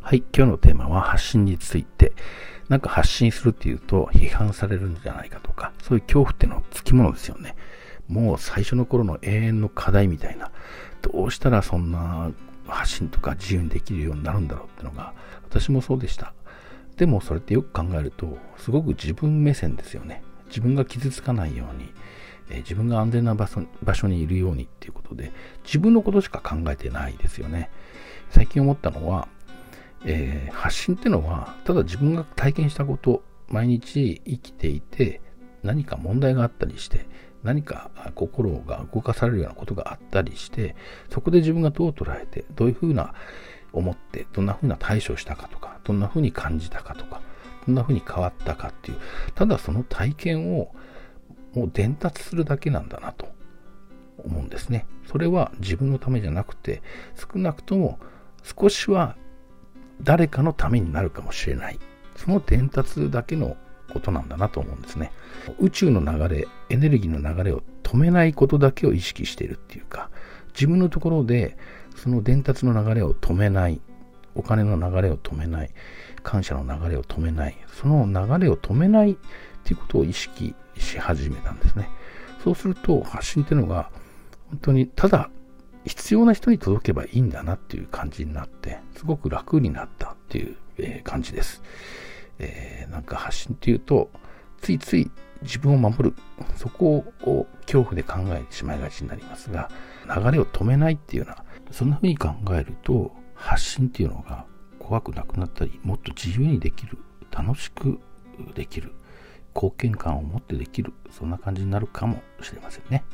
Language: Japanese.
はい、今日のテーマは発信について。なんか発信するっていうと批判されるんじゃないかとか、そういう恐怖ってのはつきものですよね。もう最初の頃の永遠の課題みたいな、どうしたらそんな発信とか自由にできるようになるんだろうっていうのが、私もそうでした。でもそれってよく考えると、すごく自分目線ですよね。自分が傷つかないように、え、自分が安全な場所場所にいるようにっていうことで、自分のことしか考えてないですよね。最近思ったのは、えー、発信ってのは、ただ自分が体験したこと、毎日生きていて、何か問題があったりして、何か心が動かされるようなことがあったりして、そこで自分がどう捉えて、どういうふうな思って、どんなふうな対処したかとか、どんなふうに感じたかとか、どんなふうに変わったかっていう、ただその体験をもう伝達するだけなんだなと思うんですね。それは自分のためじゃなくて、少なくとも少しは誰かのためになるかもしれない。その伝達だけのことなんだなと思うんですね。宇宙の流れ、エネルギーの流れを止めないことだけを意識しているっていうか、自分のところでその伝達の流れを止めない、お金の流れを止めない、感謝の流れを止めない、その流れを止めないっていうことを意識し始めたんですね。そうすると発信っていうのが本当にただ必要な人に届けばいいんだなっていう感じになって、すごく楽になったっていう、え感じです。えー、なんか発信っていうと、ついつい自分を守る、そこを恐怖で考えてしまいがちになりますが、流れを止めないっていうような、そんな風に考えると、発信っていうのが怖くなくなったり、もっと自由にできる、楽しくできる、貢献感を持ってできる、そんな感じになるかもしれませんね。